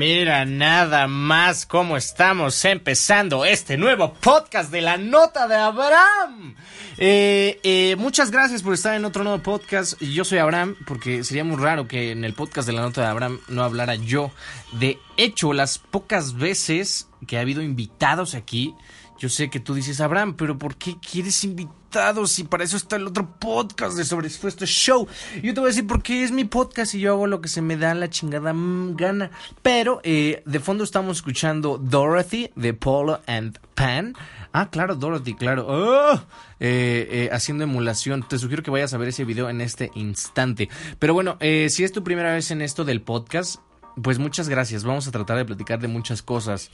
Mira nada más cómo estamos empezando este nuevo podcast de la nota de Abraham. Eh, eh, muchas gracias por estar en otro nuevo podcast. Yo soy Abraham porque sería muy raro que en el podcast de la nota de Abraham no hablara yo. De hecho, las pocas veces que ha habido invitados aquí, yo sé que tú dices, Abraham, pero ¿por qué quieres invitados? Y para eso está el otro podcast de Sobre Expuesto Show. Yo te voy a decir por qué es mi podcast y yo hago lo que se me da la chingada gana. Pero eh, de fondo estamos escuchando Dorothy de Polo and Pan. Ah, claro, Dorothy, claro. Oh, eh, eh, haciendo emulación. Te sugiero que vayas a ver ese video en este instante. Pero bueno, si es tu primera vez en esto del podcast, pues muchas gracias. Vamos a tratar de platicar de muchas cosas.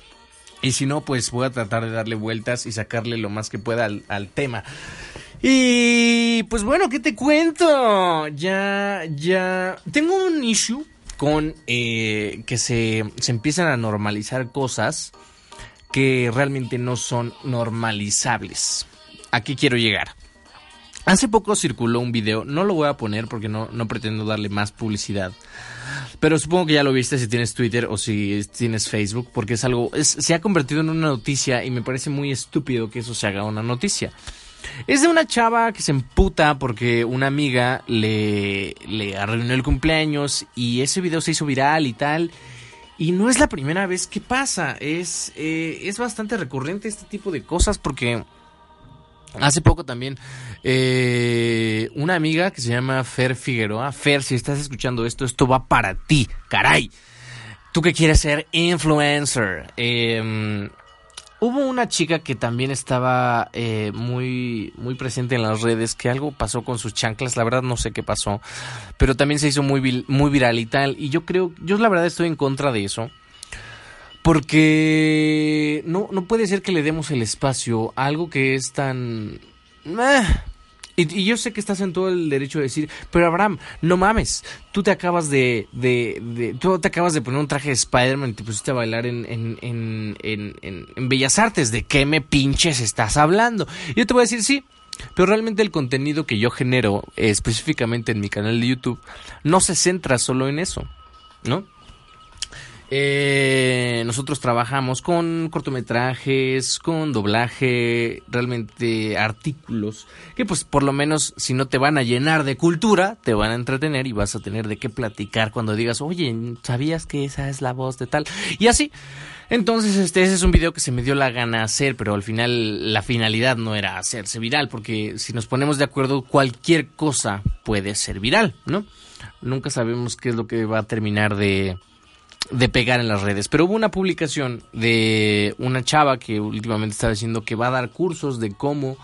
Y si no, pues voy a tratar de darle vueltas y sacarle lo más que pueda al, tema. Y pues bueno, ¿qué te cuento? Ya, ya. Tengo un issue con eh, que se, se empiezan a normalizar cosas que realmente no son normalizables. Aquí quiero llegar. Hace poco circuló un video, no lo voy a poner porque no, no pretendo darle más publicidad. Pero supongo que ya lo viste si tienes Twitter o si tienes Facebook, porque es algo, se ha convertido en una noticia y me parece muy estúpido que eso se haga una noticia. Es de una chava que se emputa porque una amiga le, le arruinó el cumpleaños y ese video se hizo viral y tal. Y no es la primera vez que pasa, es, eh, es bastante recurrente este tipo de cosas porque Hace poco también eh, una amiga que se llama Fer Figueroa. Fer, si estás escuchando esto, esto va para ti, caray. Tú que quieres ser influencer. Em, hubo una chica que también estaba eh, muy, muy presente en las redes, que algo pasó con sus chanclas, la verdad no sé qué pasó, pero también se hizo muy, muy viral y tal. Y yo creo, yo la verdad estoy en contra de eso. Porque no, no puede ser que le demos el espacio a algo que es tan... Y, yo sé que estás en todo el derecho de decir, pero Abraham, no mames, tú te acabas de, de, tú te acabas de poner un traje de Spider-Man y te pusiste a bailar en, en, en, en, Bellas Artes, ¿de qué me pinches estás hablando? yo te voy a decir, sí, pero realmente el contenido que yo genero, específicamente en mi canal de YouTube, no se centra solo en eso, ¿no? Eh, nosotros trabajamos con cortometrajes, con doblaje, realmente artículos que pues por lo menos si no te van a llenar de cultura, te van a entretener y vas a tener de qué platicar cuando digas, oye, ¿sabías que esa es la voz de tal? Y así. Entonces, este, ese es un video que se me dio la gana hacer, pero al final la finalidad no era hacerse viral, porque si nos ponemos de acuerdo, cualquier cosa puede ser viral, ¿no? Nunca sabemos qué es lo que va a terminar de, de pegar en las redes. Pero hubo una publicación de una chava que últimamente estaba diciendo que va a dar cursos de cómo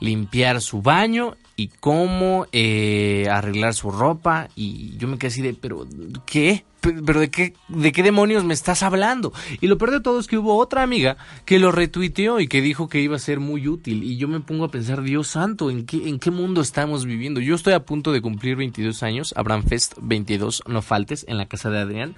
limpiar su baño y cómo eh, arreglar su ropa. Y yo me quedé así de, pero ¿qué? ¿Pero de qué, de qué demonios me estás hablando? Y lo peor de todo es que hubo otra amiga que lo retuiteó y que dijo que iba a ser muy útil. Y yo me pongo a pensar, Dios santo, ¿en qué, en qué mundo estamos viviendo? Yo estoy a punto de cumplir 22 años, Abraham Fest 22, no faltes, en la casa de Adrián.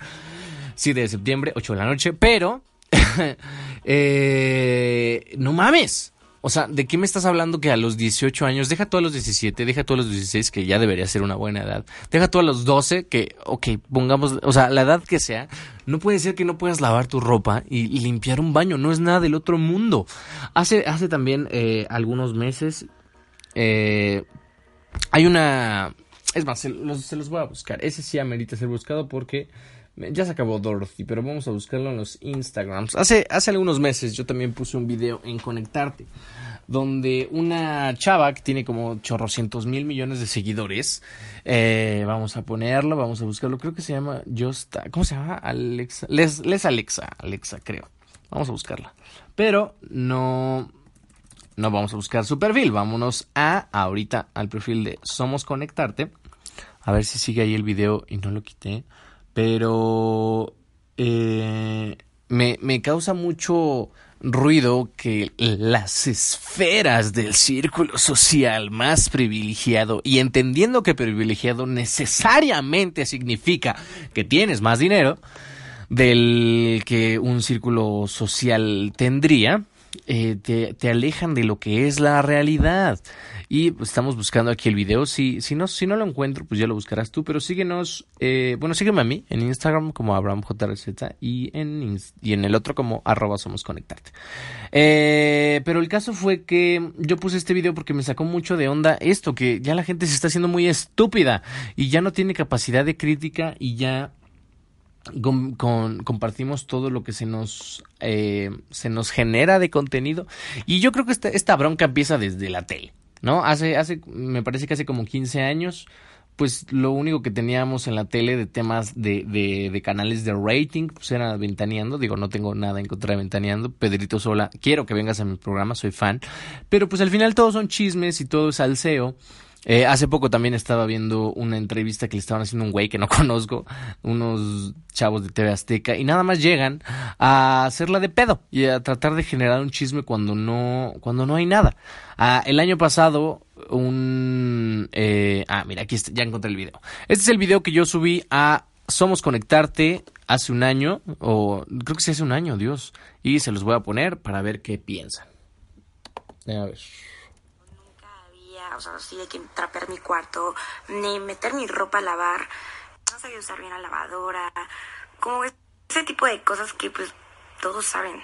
7 de septiembre, 8 de la noche, pero... eh, no mames. O sea, ¿de qué me estás hablando que a los 18 años, deja todos los 17, deja todos los 16, que ya debería ser una buena edad, deja todos los 12, que, ok, pongamos, o sea, la edad que sea, no puede ser que no puedas lavar tu ropa y, limpiar un baño, no es nada del otro mundo. Hace, hace también eh, algunos meses, eh, hay una, es más, se se los voy a buscar, ese sí amerita ser buscado porque ya se acabó Dorothy, pero vamos a buscarlo en los Instagrams. Hace, hace algunos meses yo también puse un video en Conectarte, donde una chava que tiene como chorrocientos mil millones de seguidores, eh, vamos a ponerlo, vamos a buscarlo, creo que se llama Justa, ¿cómo se llama? Alexa, Les, Les Alexa, Alexa creo. Vamos a buscarla. Pero no, no vamos a buscar su perfil, vámonos a ahorita al perfil de Somos Conectarte. A ver si sigue ahí el video y no lo quité. Pero eh, me, me causa mucho ruido que las esferas del círculo social más privilegiado y entendiendo que privilegiado necesariamente significa que tienes más dinero del que un círculo social tendría, eh, te, alejan de lo que es la realidad. Y estamos buscando aquí el video. Si, si, no, si no lo encuentro, pues ya lo buscarás tú. Pero síguenos, eh, bueno, sígueme a mí en Instagram como AbrahamJRZ y en, y en el otro como arroba somos conectarte. Eh, pero el caso fue que yo puse este video porque me sacó mucho de onda esto, que ya la gente se está haciendo muy estúpida y ya no tiene capacidad de crítica y ya con, compartimos todo lo que se nos eh, se nos genera de contenido. Y yo creo que esta, esta bronca empieza desde la tele no hace hace me parece que hace como 15 años pues lo único que teníamos en la tele de temas de, de, de, canales de rating, pues era Ventaneando, digo, no tengo nada en contra de Ventaneando, Pedrito Sola, quiero que vengas a mi programa, soy fan, pero pues al final todos son chismes y todo es salseo, eh, hace poco también estaba viendo una entrevista que le estaban haciendo un güey que no conozco, unos chavos de TV Azteca, y nada más llegan a hacerla de pedo y a tratar de generar un chisme cuando no, cuando no hay nada. Ah, el año pasado, un... Eh, ah, mira, aquí está, ya encontré el video. Este es el video que yo subí a Somos Conectarte hace un año, o creo que sí hace un año, Dios, y se los voy a poner para ver qué piensan. A ver o sea, así de que trapear mi cuarto, ni meter mi ropa a lavar, no sabía usar bien la lavadora, como ese tipo de cosas que pues todos saben.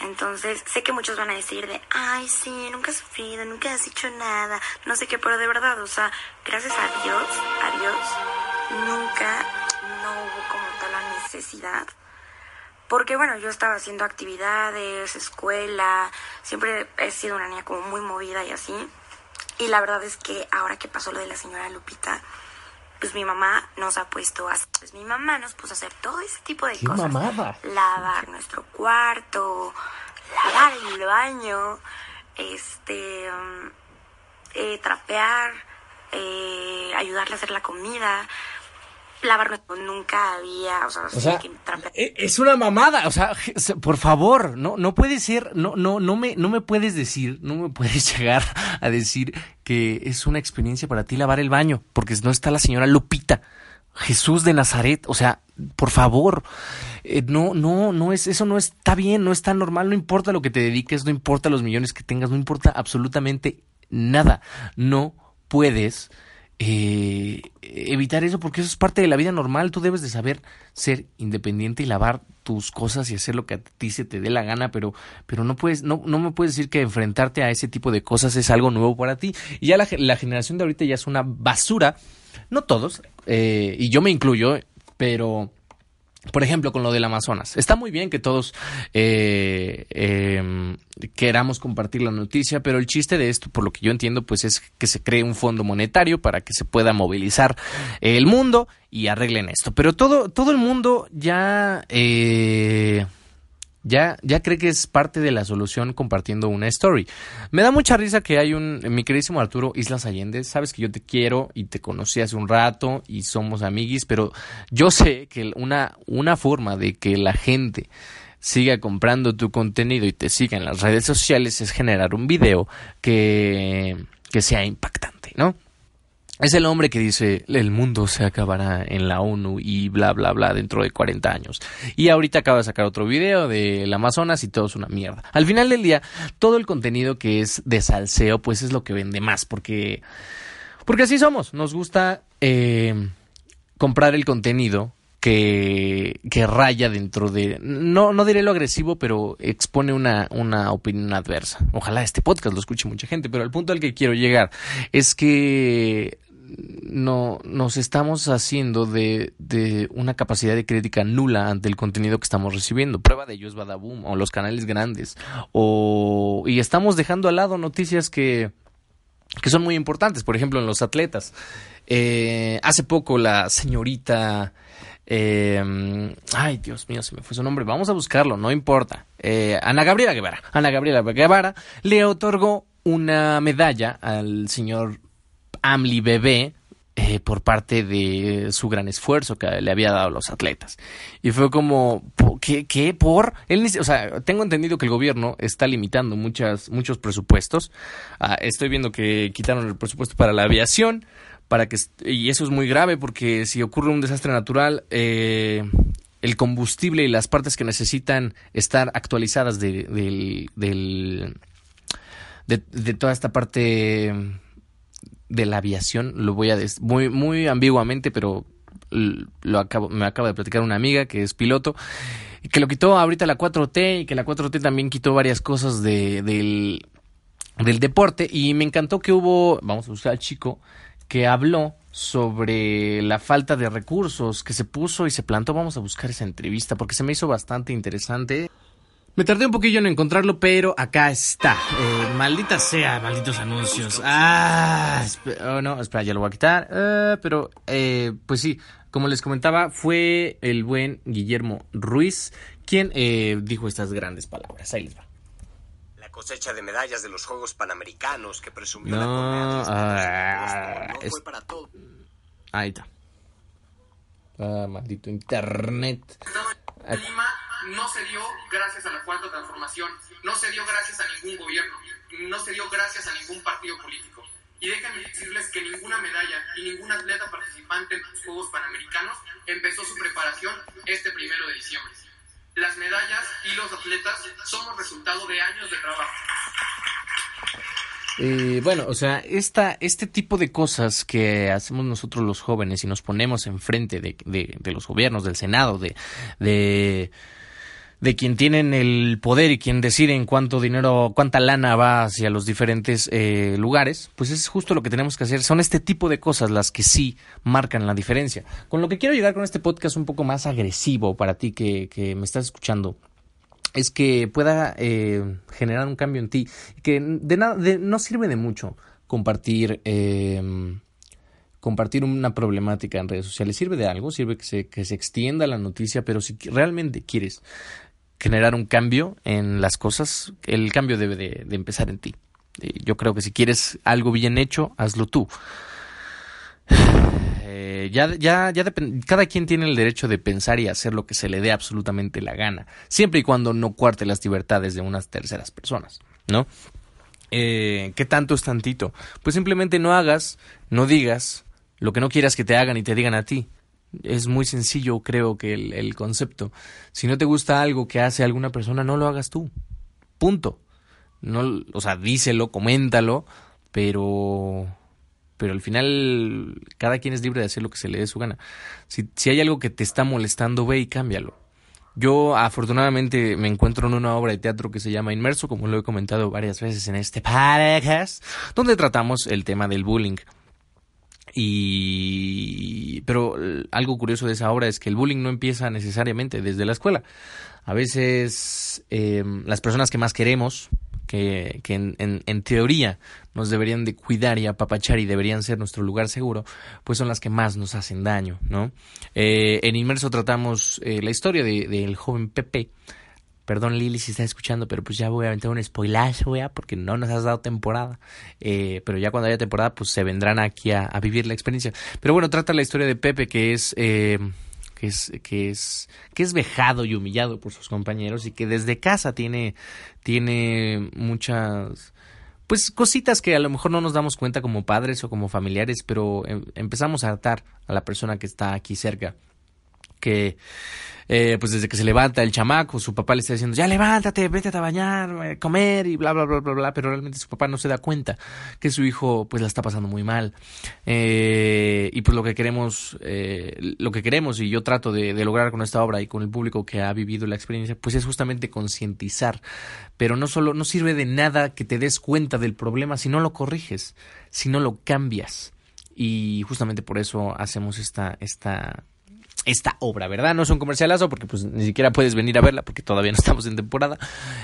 Entonces, sé que muchos van a decir de, ay, sí, nunca has sufrido, nunca has hecho nada, no sé qué, pero de verdad, o sea, gracias a Dios, a Dios, nunca, no hubo como tal la necesidad. Porque bueno, yo estaba haciendo actividades, escuela, siempre he sido una niña como muy movida y así. Y la verdad es que ahora que pasó lo de la señora Lupita, pues mi mamá nos ha puesto a pues mi mamá nos puso a hacer todo ese tipo de cosas. Lavar nuestro cuarto, lavar el baño, este um, eh, trapear, eh, ayudarle a hacer la comida lavar nunca había, o sea, e, es una mamada, o sea, por favor, no no puede ser, no no no me no me puedes decir, no me puedes llegar a decir que es una experiencia para ti lavar el baño, porque no está la señora Lupita, Jesús de Nazaret, o sea, por favor, eh, no no no es eso no está bien, no está normal, no importa lo que te dediques, no importa los millones que tengas, no importa absolutamente nada, no puedes eh, evitar eso porque eso es parte de la vida normal. Tú debes de saber ser independiente y lavar tus cosas y hacer lo que a ti se te dé la gana, pero, pero no puedes, no, no me puedes decir que enfrentarte a ese tipo de cosas es algo nuevo para ti. Y ya la, la generación de ahorita ya es una basura. No todos, eh, y yo me incluyo, pero por ejemplo, con lo del Amazonas. Está muy bien que todos eh, em, queramos compartir la noticia, pero el chiste de esto, por lo que yo entiendo, pues es que se cree un fondo monetario para que se pueda movilizar el mundo y arreglen esto. Pero todo, todo el mundo ya... Eh, ya, ya cree que es parte de la solución compartiendo una story. Me da mucha risa que hay un, mi queridísimo Arturo Islas Allende, sabes que yo te quiero y te conocí hace un rato y somos amiguis, pero yo sé que una, una forma de que la gente siga comprando tu contenido y te siga en las redes sociales es generar un video que, que sea impactante, ¿no? Es el hombre que dice el mundo se acabará en la ONU y bla bla bla dentro de 40 años. Y ahorita acaba de sacar otro video del Amazonas y todo es una mierda. Al final del día, todo el contenido que es de salseo, pues es lo que vende más, porque, porque así somos. Nos gusta eh, comprar el contenido que, que raya dentro de, no, no diré lo agresivo, pero expone una, una opinión adversa. Ojalá este podcast lo escuche mucha gente, pero el punto al que quiero llegar es que no nos estamos haciendo de, de, una capacidad de crítica nula ante el contenido que estamos recibiendo. Prueba de ello es Badaboom o los canales grandes. O, y estamos dejando al lado noticias que, que son muy importantes. Por ejemplo, en los atletas. Eh, hace poco la señorita... Eh, ay, Dios mío, se me fue su nombre. Vamos a buscarlo, no importa. Eh, Ana Gabriela Guevara. Ana Gabriela Guevara le otorgó una medalla al señor Amli Bebé eh, por parte de su gran esfuerzo que le había dado a los atletas. Y fue como, ¿qué? qué ¿Por? Él, o sea, tengo entendido que el gobierno está limitando muchas, muchos presupuestos. Ah, estoy viendo que quitaron el presupuesto para la aviación, para que y eso es muy grave porque si ocurre un desastre natural, eh, el combustible y las partes que necesitan estar actualizadas de, del de, de, toda esta parte de la aviación, lo voy a decir muy, muy ambiguamente, pero lo acabo, me acaba de platicar una amiga que es piloto, que lo quitó ahorita la 4T y que la 4T también quitó varias cosas de, del, del deporte y me encantó que hubo, vamos a buscar al chico, que habló sobre la falta de recursos que se puso y se plantó. Vamos a buscar esa entrevista porque se me hizo bastante interesante. Me tardé un poquillo en encontrarlo, pero acá está. Eh, maldita sea, malditos anuncios. Ah, oh, no, espera, ya lo voy a quitar. Eh, pero, eh, pues sí, como les comentaba, fue el buen Guillermo Ruiz quien dijo estas grandes palabras. Ahí les va cosecha de medallas de los Juegos Panamericanos que presumió no, la no fue para todo. Ahí está. Ah, maldito internet. No se dio gracias a la cuarta transformación, no se dio gracias a ningún gobierno, no se dio gracias a ningún partido político. Y déjenme decirles que ninguna medalla y ningún atleta participante en los Juegos Panamericanos empezó su preparación este primero de diciembre. Las medallas y los atletas somos resultado de años de trabajo. Bueno, o sea, esta, este tipo de cosas que hacemos nosotros los jóvenes y nos ponemos enfrente de, de, de los gobiernos, del Senado, de, de de quien tienen el poder y quien deciden cuánto dinero, cuánta lana va hacia los diferentes eh, lugares, pues es justo lo que tenemos que hacer. Son este tipo de cosas las que sí marcan la diferencia. Con lo que quiero llegar con este podcast un poco más agresivo para ti que, que me estás escuchando es que pueda eh, generar un cambio en ti. Que de nada, de, no sirve de mucho compartir. Eh, compartir una problemática en redes sociales sirve de algo, sirve que se, que se extienda la noticia, pero si realmente quieres generar un cambio en las cosas, el cambio debe de, empezar en ti. Yo creo que si quieres algo bien hecho, hazlo tú. Eh, ya, ya, ya cada quien tiene el derecho de pensar y hacer lo que se le dé absolutamente la gana, siempre y cuando no cuarte las libertades de unas terceras personas, ¿no? Eh, ¿Qué tanto es tantito? Pues simplemente no hagas, no digas lo que no quieras que te hagan y te digan a ti es muy sencillo, creo que el, concepto. Si no te gusta algo que hace alguna persona, no lo hagas tú. Punto. No, o sea, díselo, coméntalo, pero pero al final cada quien es libre de hacer lo que se le dé su gana. Si, si hay algo que te está molestando, ve y cámbialo. Yo afortunadamente me encuentro en una obra de teatro que se llama Inmerso, como lo he comentado varias veces en este podcast, donde tratamos el tema del bullying. Y pero algo curioso de esa obra es que el bullying no empieza necesariamente desde la escuela. A veces eh, las personas que más queremos, que, que en, en, teoría nos deberían de cuidar y apapachar y deberían ser nuestro lugar seguro, pues son las que más nos hacen daño, ¿no? Eh, en Inmerso tratamos eh, la historia del de, joven Pepe, Perdón, Lili, si estás escuchando, pero pues ya voy a aventar un spoilazo, ¿ya? porque no nos has dado temporada. Eh, pero ya cuando haya temporada, pues se vendrán aquí a, vivir la experiencia. Pero bueno, trata la historia de Pepe, que es. Eh, que es, que es, que es vejado y humillado por sus compañeros y que desde casa tiene, tiene muchas, pues cositas que a lo mejor no nos damos cuenta como padres o como familiares, pero em, empezamos a atar a la persona que está aquí cerca. Que eh, pues desde que se levanta el chamaco, su papá le está diciendo, ya levántate, vete a bañar, eh, comer y bla, bla, bla, bla, bla, pero realmente su papá no se da cuenta que su hijo pues la está pasando muy mal. Eh, y pues lo que queremos, eh, lo que queremos y yo trato de, de lograr con esta obra y con el público que ha vivido la experiencia, pues es justamente concientizar. Pero no solo, no sirve de nada que te des cuenta del problema si no lo corriges, si no lo cambias. Y justamente por eso hacemos esta, esta, esta obra, ¿verdad? No es un comercialazo porque pues ni siquiera puedes venir a verla porque todavía no estamos en temporada,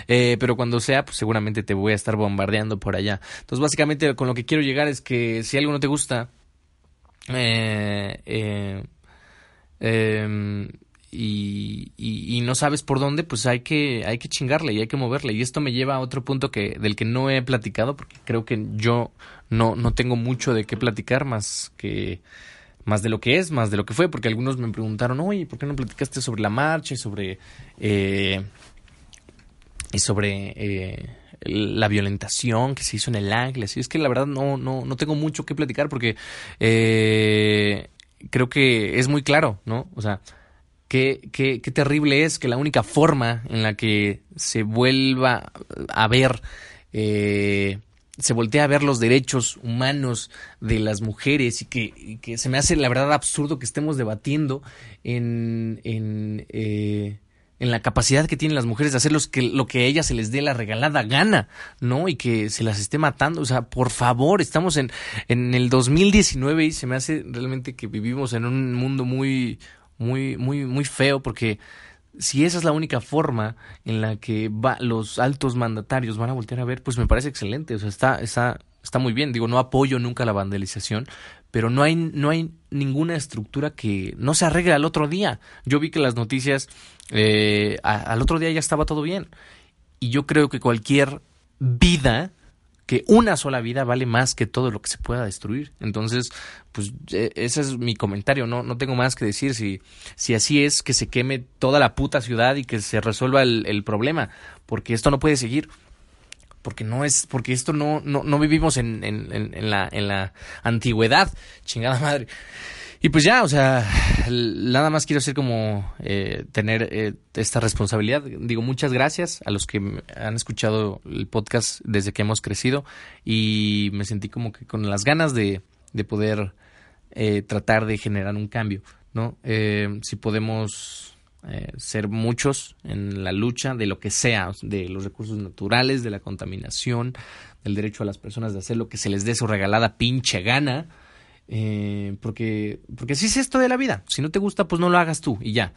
eh, pero cuando sea, pues seguramente te voy a estar bombardeando por allá. Entonces básicamente con lo que quiero llegar es que si algo no te gusta, eh, eh, em, y, y, no sabes por dónde, pues hay que, hay que chingarle y hay que moverle. Y esto me lleva a otro punto que, del que no he platicado, porque creo que yo no, no tengo mucho de qué platicar más que más de lo que es, más de lo que fue, porque algunos me preguntaron, oye, ¿por qué no platicaste sobre la marcha y sobre, eh, y sobre eh, la violentación que se hizo en el Ángeles? Y es que la verdad no, no, no tengo mucho que platicar porque eh, creo que es muy claro, ¿no? O sea, Qué, qué, qué terrible es que la única forma en la que se vuelva a ver eh, se voltea a ver los derechos humanos de las mujeres y que, que se me hace la verdad absurdo que estemos debatiendo en, en, eh, en la capacidad que tienen las mujeres de hacer los que, lo que a ellas se les dé la regalada gana, ¿no? Y que se las esté matando. O sea, por favor, estamos en, en el 2019 y se me hace realmente que vivimos en un mundo muy, muy, muy, muy feo porque si esa es la única forma en la que va, los altos mandatarios van a voltear a ver, pues me parece excelente. O sea, está, está, está muy bien. Digo, no apoyo nunca la vandalización, pero no hay, no hay ninguna estructura que no se arregle al otro día. Yo vi que las noticias, eh, al otro día ya estaba todo bien. Y yo creo que cualquier vida que una sola vida vale más que todo lo que se pueda destruir. Entonces, pues e, ese es mi comentario, no, no tengo más que decir. Si, si así es, que se queme toda la puta ciudad y que se resuelva el, problema, porque esto no puede seguir. Porque no es, porque esto no, no, no vivimos en, en, en, la, en la antigüedad, chingada madre. Y pues ya, o sea, nada más quiero hacer como eh, tener eh, esta responsabilidad. Digo, muchas gracias a los que han escuchado el podcast desde que hemos crecido y me sentí como que con las ganas de, de poder eh, tratar de generar un cambio, ¿no? si podemos ser muchos en la lucha de lo que sea, de los recursos naturales, de la contaminación, del derecho a las personas de hacer lo que se les dé su regalada pinche gana, eh, porque, porque así es esto de la vida. Si no te gusta, pues no lo hagas tú y ya.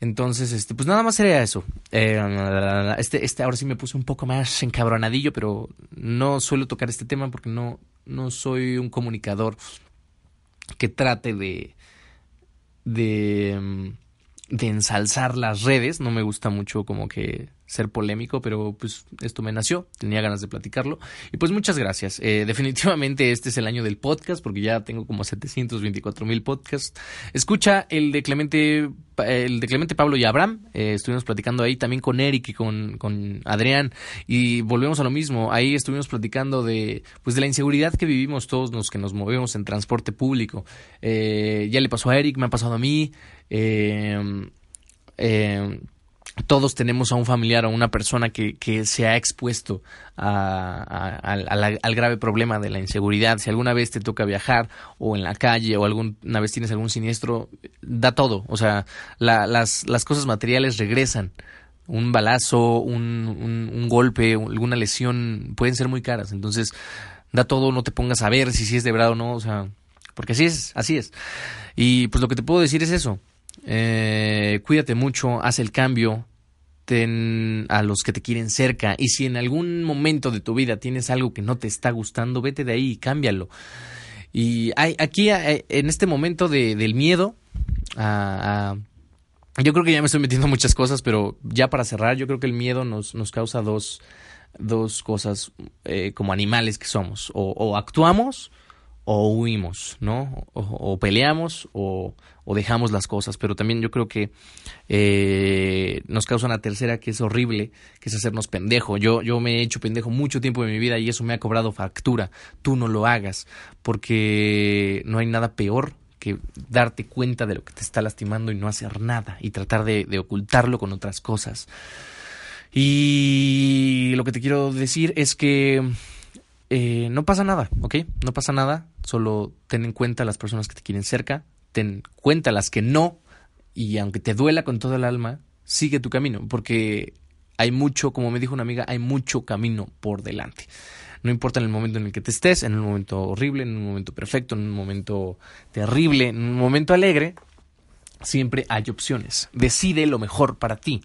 Entonces, este, pues nada más sería eso. Eh, este, este, ahora sí me puse un poco más encabronadillo, pero no suelo tocar este tema porque no, no soy un comunicador que trate de, de, de ensalzar las redes. No me gusta mucho como que ser polémico, pero pues esto me nació, tenía ganas de platicarlo. Y pues muchas gracias. Eh, definitivamente este es el año del podcast, porque ya tengo como 724 mil podcasts. Escucha el de Clemente, el de Clemente Pablo y Abraham. Eh, estuvimos platicando ahí también con Eric y con, con Adrián. Y volvemos a lo mismo. Ahí estuvimos platicando de, pues de la inseguridad que vivimos todos los que nos movemos en transporte público. Eh, ya le pasó a Eric, me ha pasado a mí. eh, todos tenemos a un familiar o una persona que, que se ha expuesto a, al grave problema de la inseguridad. Si alguna vez te toca viajar o en la calle o alguna vez tienes algún siniestro, da todo. O sea, las, las cosas materiales regresan. Un balazo, un, un, golpe, alguna lesión pueden ser muy caras. Entonces, da todo, no te pongas a ver si, si es de verdad o no. O sea, porque así es, así es. Y pues lo que te puedo decir es eso eh, cuídate mucho, haz el cambio, ten a los que te quieren cerca y si en algún momento de tu vida tienes algo que no te está gustando, vete de ahí y cámbialo. Y hay, aquí en este momento de, del miedo, yo creo que ya me estoy metiendo muchas cosas, pero ya para cerrar, yo creo que el miedo nos, nos causa dos, dos cosas eh, como animales que somos. O, actuamos o huimos, ¿no? o peleamos o, o dejamos las cosas, pero también yo creo que eh, nos causa una tercera que es horrible, que es hacernos pendejo. Yo, yo me he hecho pendejo mucho tiempo de mi vida y eso me ha cobrado factura. Tú no lo hagas, porque no hay nada peor que darte cuenta de lo que te está lastimando y no hacer nada y tratar de, ocultarlo con otras cosas. Y lo que te quiero decir es que eh, no pasa nada, ¿ok? No pasa nada, solo ten en cuenta las personas que te quieren cerca, ten cuenta las que no, y aunque te duela con todo el alma, sigue tu camino, porque hay mucho, como me dijo una amiga, hay mucho camino por delante. No importa en el momento en el que te estés, en un momento horrible, en un momento perfecto, en un momento terrible, en un momento alegre, siempre hay opciones. Decide lo mejor para ti.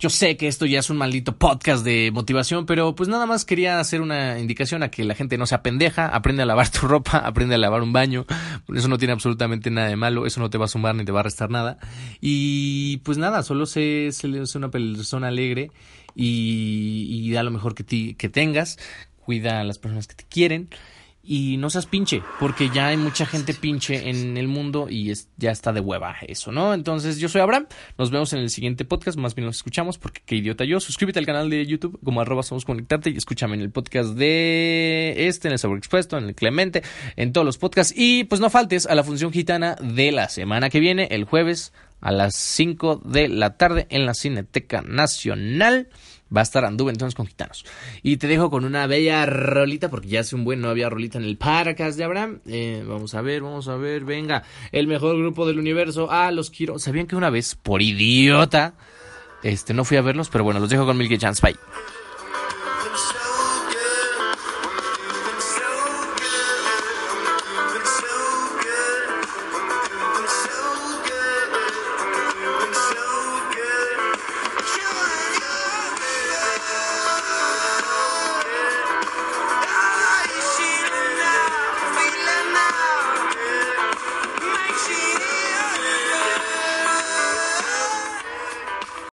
Yo sé que esto ya es un maldito podcast de motivación, pero pues nada más quería hacer una indicación a que la gente no sea pendeja, aprende a lavar tu ropa, aprende a lavar un baño, eso no tiene absolutamente nada de malo, eso no te va a sumar ni te va a restar nada. Y pues nada, solo sé, sé, una persona alegre y, y da lo mejor que, ti, que tengas, cuida a las personas que te quieren y no seas pinche, porque ya hay mucha gente pinche en el mundo y es, ya está de hueva eso, ¿no? Entonces, yo soy Abraham, nos vemos en el siguiente podcast, más bien nos escuchamos, porque qué idiota yo. Suscríbete al canal de YouTube como arroba somos conectarte y escúchame en el podcast de este, en el Sobreexpuesto, en el Clemente, en todos los podcasts. Y pues no faltes a la función gitana de la semana que viene, el jueves a las 5 de la tarde en la Cineteca Nacional. Va a estar Anduve entonces con Gitanos. Y te dejo con una bella rolita, porque ya hace un buen no había rolita en el podcast de Abraham. Eh, vamos a ver, vamos a ver, venga. El mejor grupo del universo. Ah, los quiero. ¿Sabían que una vez, por idiota, este, no fui a verlos? Pero bueno, los dejo con Milky Chance. Bye.